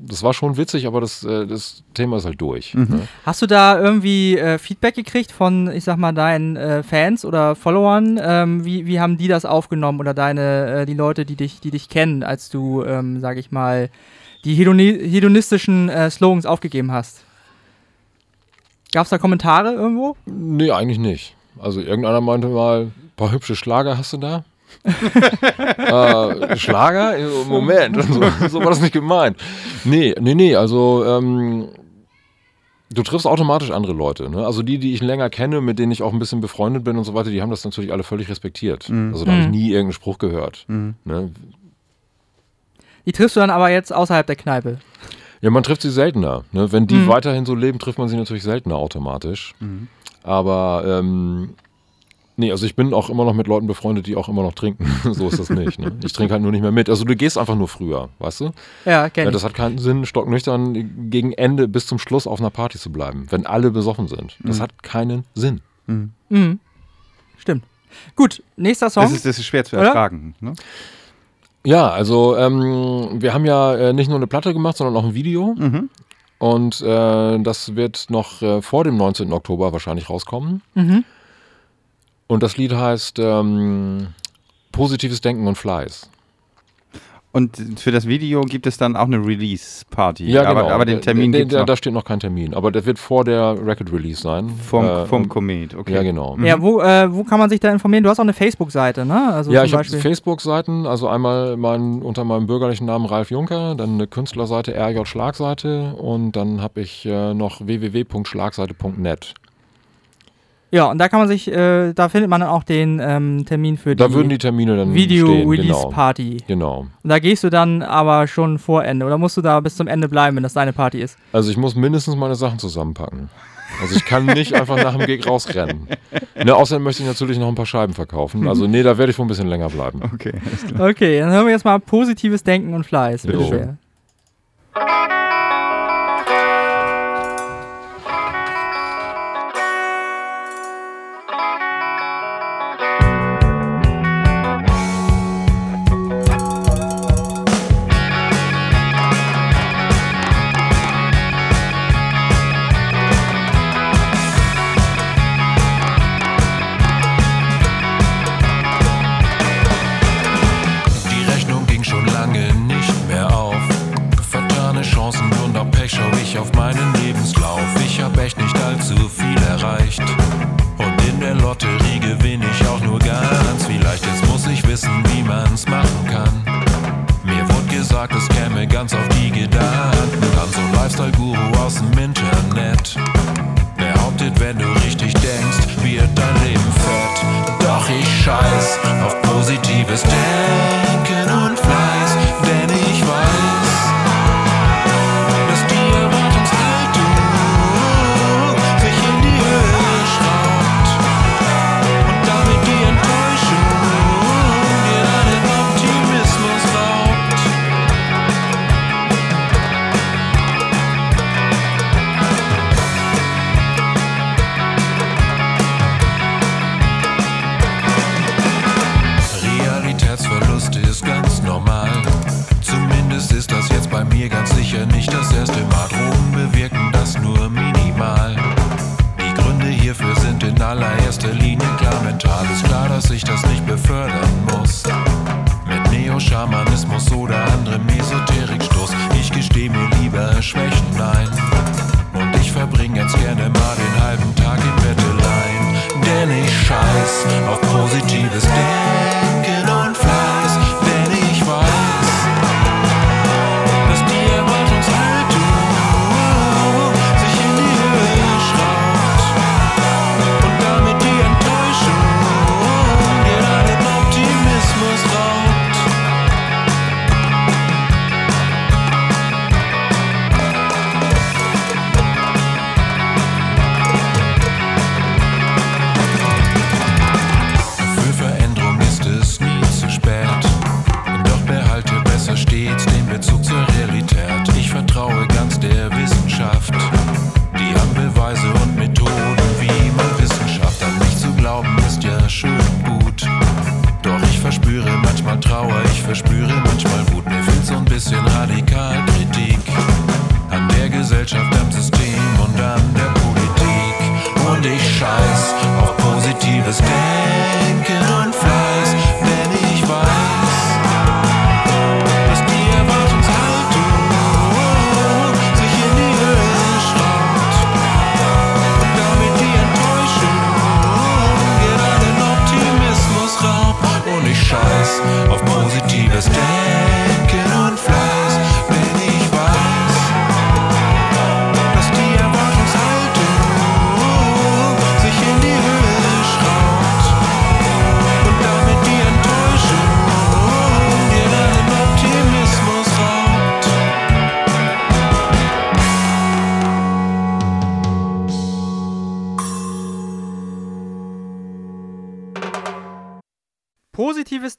das, war schon witzig, aber das, äh, das Thema ist halt durch. Mhm. Ne? Hast du da irgendwie äh, Feedback gekriegt von, ich sag mal, deinen äh, Fans oder Followern? Ähm, wie, wie haben die das aufgenommen oder deine, äh, die Leute, die dich, die dich kennen, als du, ähm, sag ich mal, die hedoni hedonistischen äh, Slogans aufgegeben hast? Gab es da Kommentare irgendwo? Nee, eigentlich nicht. Also irgendeiner meinte mal, ein paar hübsche Schlager hast du da? äh, Schlager? Moment, so, so war das nicht gemeint. Nee, nee, nee, also ähm, Du triffst automatisch andere Leute. Ne? Also die, die ich länger kenne, mit denen ich auch ein bisschen befreundet bin und so weiter, die haben das natürlich alle völlig respektiert. Also da habe ich Mhm. nie irgendeinen Spruch gehört. Mhm. Ne? Die triffst du dann aber jetzt außerhalb der Kneipe. Ja, man trifft sie seltener. Ne? Wenn die Mhm. weiterhin so leben, trifft man sie natürlich seltener automatisch. Mhm. Aber ähm, nee, also ich bin auch immer noch mit Leuten befreundet, die auch immer noch trinken. so ist das nicht. Ne? Ich trinke halt nur nicht mehr mit. Also du gehst einfach nur früher, weißt du? Ja, kenn Ja, ich. das hat keinen Sinn, stocknüchtern gegen Ende bis zum Schluss auf einer Party zu bleiben, wenn alle besoffen sind. Das hat keinen Sinn. Mhm. Mhm. Stimmt. Gut, nächster Song. Das, ist, das ist schwer zu ertragen. Ne? Ja, also ähm, wir haben ja äh, nicht nur eine Platte gemacht, sondern auch ein Video. Mhm. Und äh, das wird noch äh, vor dem 19. Oktober wahrscheinlich rauskommen. mhm. Und das Lied heißt ähm, Positives Denken und Fleiß. Und für das Video gibt es dann auch eine Release-Party. Ja, genau. aber, aber den Termin gibt es Da steht noch kein Termin, aber der wird vor der Record-Release sein. vom, Äh, vom Komet. Okay. Ja, genau. Mhm. Ja, wo, äh, wo kann man sich da informieren? Du hast auch eine Facebook-Seite, ne? Also ja, zum ich habe. Facebook-Seiten, also einmal mein, unter meinem bürgerlichen Namen Ralf Juncker, dann eine Künstlerseite RJ Schlagseite und dann habe ich äh, noch www.schlagseite.net. Ja, und da kann man sich, äh, da findet man dann auch den ähm, Termin für Da die würden die Termine dann stehen. Genau. Video-Release-Party. genau. Und da gehst du dann aber schon vor Ende oder musst du da bis zum Ende bleiben, wenn das deine Party ist? Also ich muss mindestens meine Sachen zusammenpacken. Also ich kann nicht einfach nach dem Gig rausrennen. Ne, außerdem möchte ich natürlich noch ein paar Scheiben verkaufen. Also nee, da werde ich wohl ein bisschen länger bleiben. Okay, alles klar. Okay, dann hören wir jetzt mal positives Denken und Fleiß. Bitte schön. Käme ganz auf die Gedanken an. So Lifestyle-Guru aus dem Internet. Behauptet, wenn du richtig denkst, wird dein Leben fett. Doch ich scheiß auf positives Denken und Fleiß, Ist klar, dass ich das nicht befördern muss. Mit Neo-Schamanismus oder anderem Esoterikstoß. Ich gestehe mir lieber Schwächen ein. Und ich verbringe ganz gerne mal den halben Tag im Bettelein. Denn ich scheiß auf positives Denken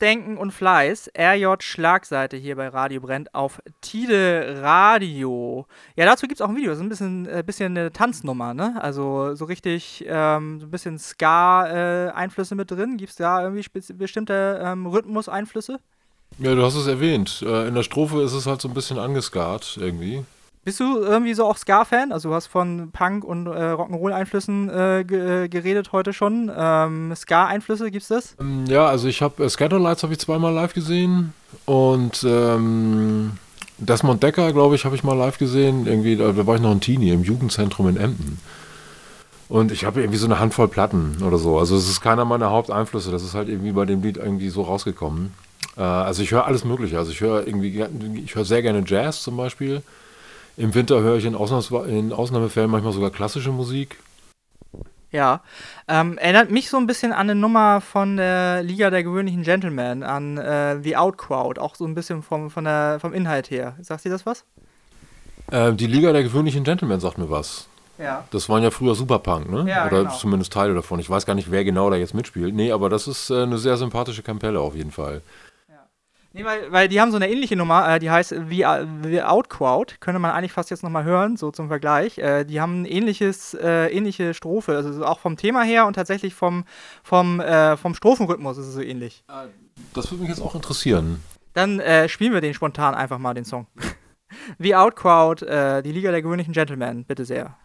Denken und Fleiß, RJ Schlagseite hier bei Radio Brennt auf Tide Radio. Ja, dazu gibt es auch ein Video, das ist ein bisschen, äh, bisschen eine Tanznummer, ne? Also so richtig, ähm, so ein bisschen Ska-Einflüsse äh, mit drin. Gibt es da irgendwie bestimmte ähm, Rhythmus-Einflüsse? Ja, du hast es erwähnt. Äh, in der Strophe ist es halt so ein bisschen angeskat irgendwie. Bist du irgendwie so auch Ska-Fan? Also du hast von Punk und äh, Rock'n'Roll-Einflüssen äh, äh, geredet heute schon. Ähm, Ska-Einflüsse, gibt's das? Ähm, ja, also ich habe äh, Scatterlights habe ich zweimal live gesehen und ähm, Desmond Decker, glaube ich, habe ich mal live gesehen. Irgendwie, da war ich noch ein Teenie im Jugendzentrum in Emden. Und ich habe irgendwie so eine Handvoll Platten oder so. Also es ist keiner meiner Haupteinflüsse. Das ist halt irgendwie bei dem Lied irgendwie so rausgekommen. Äh, also ich höre alles Mögliche. Also ich höre irgendwie, ich höre sehr gerne Jazz zum Beispiel. Im Winter höre ich in, Ausnahms in Ausnahmefällen manchmal sogar klassische Musik. Ja, ähm, erinnert mich so ein bisschen an eine Nummer von der Liga der gewöhnlichen Gentlemen, an äh, The Outcrowd, auch so ein bisschen vom, von der, vom Inhalt her. Sagt dir das was? Äh, die Liga der gewöhnlichen Gentlemen sagt mir was. Ja. Das waren ja früher Superpunk, ne? Ja, Oder genau. zumindest Teile davon. Ich weiß gar nicht, wer genau da jetzt mitspielt. Nee, aber das ist äh, eine sehr sympathische Kapelle auf jeden Fall. Nee, weil, weil die haben so eine ähnliche Nummer, äh, die heißt The, The Outcrowd. Könnte man eigentlich fast jetzt nochmal hören, so zum Vergleich. Äh, die haben ein ähnliches, äh, ähnliche Strophe, also auch vom Thema her und tatsächlich vom, vom, äh, vom Strophenrhythmus ist es so ähnlich. Das würde mich jetzt auch interessieren. Dann äh, spielen wir den spontan einfach mal, den Song. The Outcrowd, äh, die Liga der gewöhnlichen Gentlemen, bitte sehr.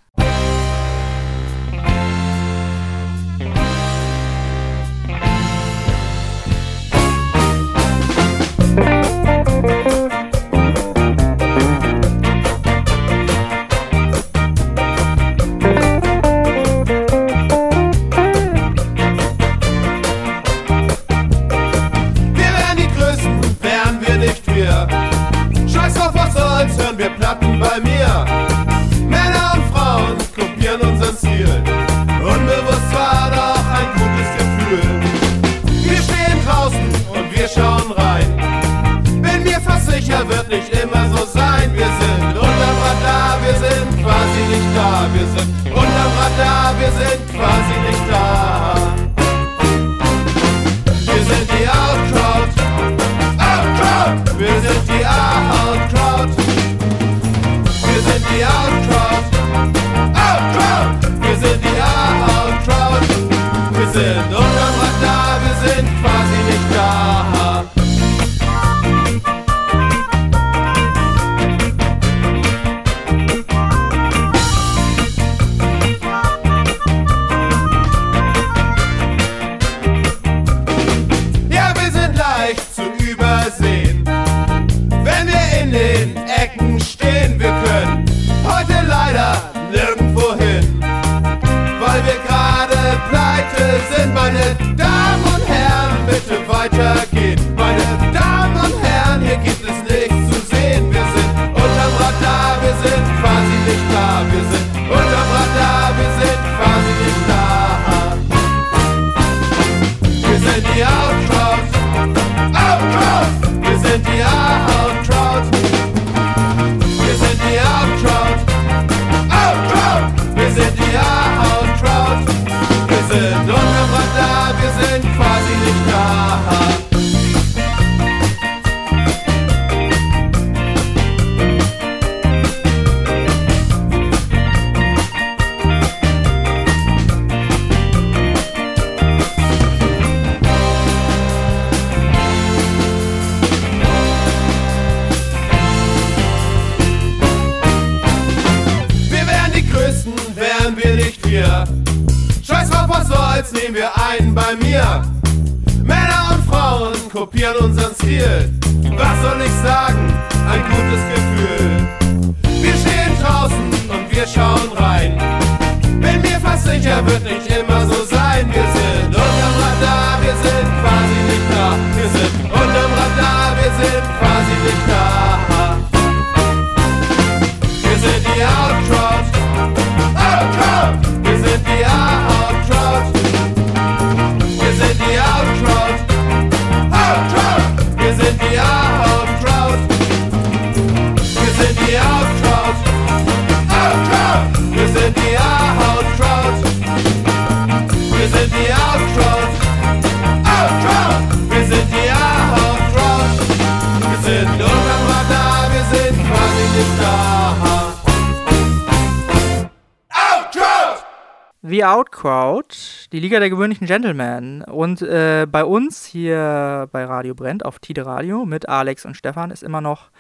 Die Liga der gewöhnlichen Gentlemen. Und äh, bei uns hier bei Radio Brennt auf Tide Radio mit Alex und Stefan ist immer noch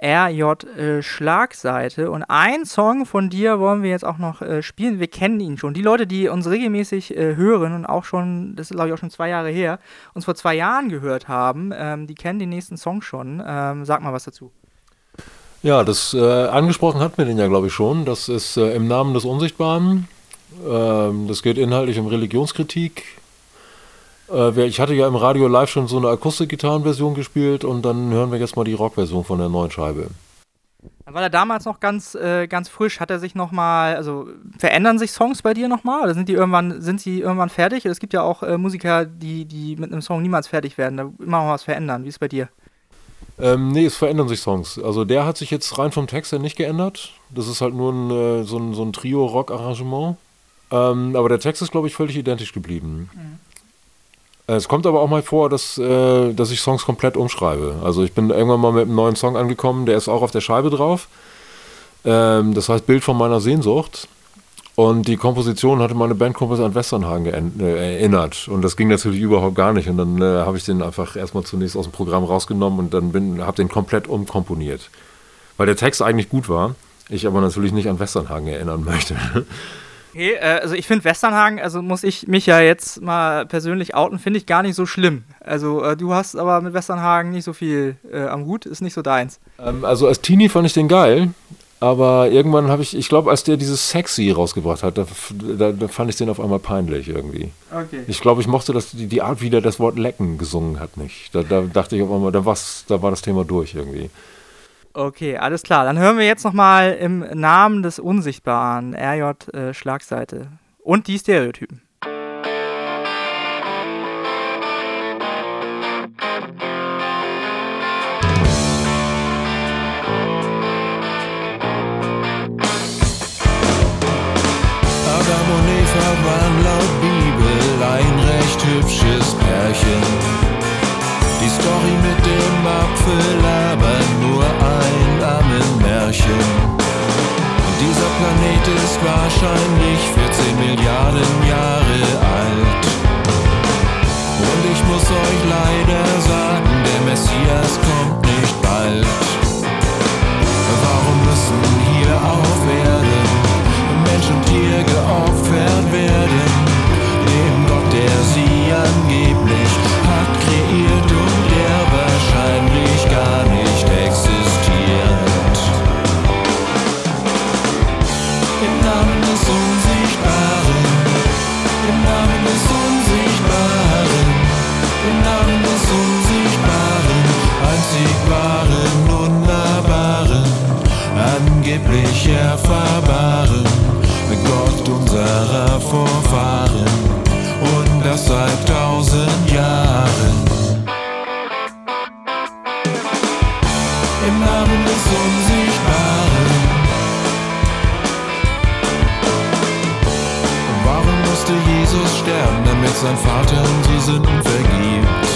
RJ äh, Schlagseite. Und ein Song von dir wollen wir jetzt auch noch äh, spielen. Wir kennen ihn schon. Die Leute, die uns regelmäßig äh, hören und auch schon, das ist glaube ich auch schon zwei Jahre her, uns vor zwei Jahren gehört haben, ähm, die kennen den nächsten Song schon. Ähm, sag mal was dazu. Ja, das äh, angesprochen hat mir den ja, glaube ich, schon. Das ist äh, im Namen des Unsichtbaren. Ähm, das geht inhaltlich um Religionskritik. Äh, ich hatte ja im Radio live schon so eine Akustikgitarrenversion gespielt und dann hören wir jetzt mal die Rockversion von der neuen Scheibe. Dann war er damals noch ganz, äh, ganz frisch. Hat er sich nochmal, also verändern sich Songs bei dir nochmal? Oder sind die irgendwann, sind sie irgendwann fertig? Es gibt ja auch äh, Musiker, die, die mit einem Song niemals fertig werden, da immer noch was verändern. Wie ist es bei dir? Ähm, nee, es verändern sich Songs. Also der hat sich jetzt rein vom Text her nicht geändert. Das ist halt nur ein, äh, so ein, so ein Trio-Rock-Arrangement. Ähm, aber der Text ist, glaube ich, völlig identisch geblieben. Mhm. Es kommt aber auch mal vor, dass, äh, dass ich Songs komplett umschreibe. Also ich bin irgendwann mal mit einem neuen Song angekommen, der ist auch auf der Scheibe drauf. Ähm, das heißt Bild von meiner Sehnsucht. Und die Komposition hatte meine Bandkumpels an Westernhagen äh, erinnert. Und das ging natürlich überhaupt gar nicht. Und dann äh, habe ich den einfach erstmal zunächst aus dem Programm rausgenommen und dann habe den komplett umkomponiert. Weil der Text eigentlich gut war, ich aber natürlich nicht an Westernhagen erinnern möchte. Okay, äh, also ich finde Westernhagen, also muss ich mich ja jetzt mal persönlich outen, finde ich gar nicht so schlimm. Also äh, du hast aber mit Westernhagen nicht so viel äh, am Hut, ist nicht so deins. Ähm, also als Teenie fand ich den geil. Aber irgendwann habe ich, ich glaube, als der dieses Sexy rausgebracht hat, da, da, da, fand ich den auf einmal peinlich irgendwie. Okay. Ich glaube, ich mochte das, die, die Art, wie der das Wort lecken gesungen hat, nicht. Da, da dachte ich auf einmal, da, da war das Thema durch irgendwie. Okay, alles klar. Dann hören wir jetzt nochmal im Namen des Unsichtbaren, RJ äh, Schlagseite und die Stereotypen. Ist wahrscheinlich 14 Milliarden Jahre alt. Und ich muss euch leider sagen, der Messias kommt nicht bald. Warum müssen hier auf Erden Mensch und Tier geopfert werden. Angeblich erfahrbaren. Gott unserer Vorfahren und das seit tausend Jahren. Im Namen des Unsichtbaren. Warum musste Jesus sterben, damit sein Vater unsere Sünden vergibt?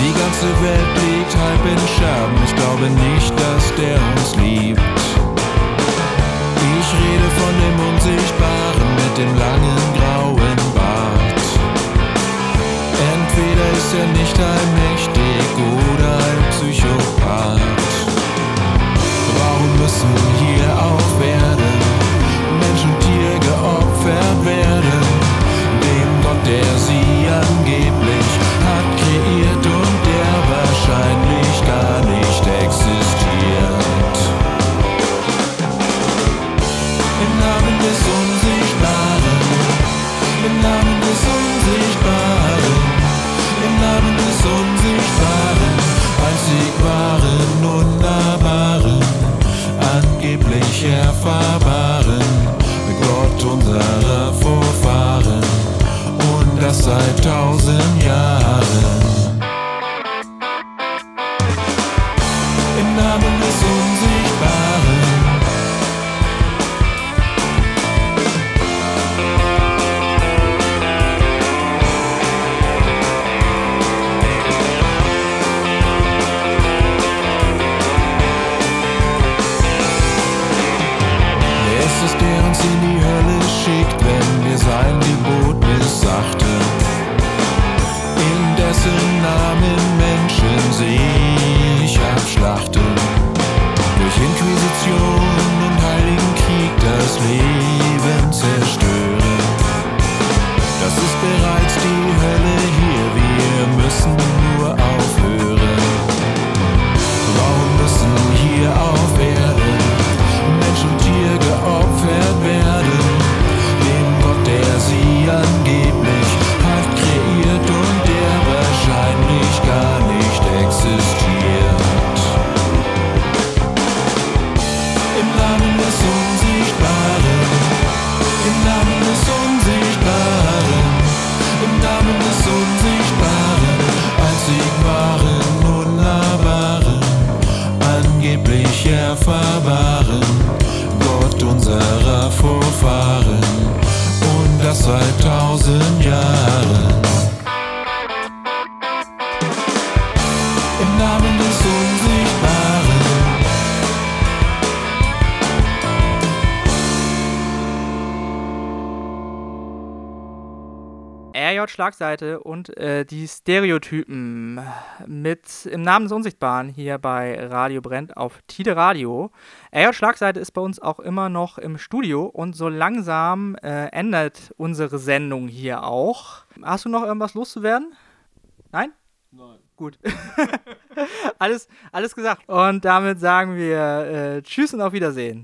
Die ganze Welt liegt halb in Scherben, ich glaube nicht, Schlagseite und äh, die Stereotypen mit im Namen des Unsichtbaren hier bei Radio Brennt auf Tide Radio. RJ Schlagseite ist bei uns auch immer noch im Studio und so langsam äh, ändert unsere Sendung hier auch. Hast du noch irgendwas loszuwerden? Nein? Nein. Gut. alles, alles gesagt. Und damit sagen wir äh, Tschüss und auf Wiedersehen.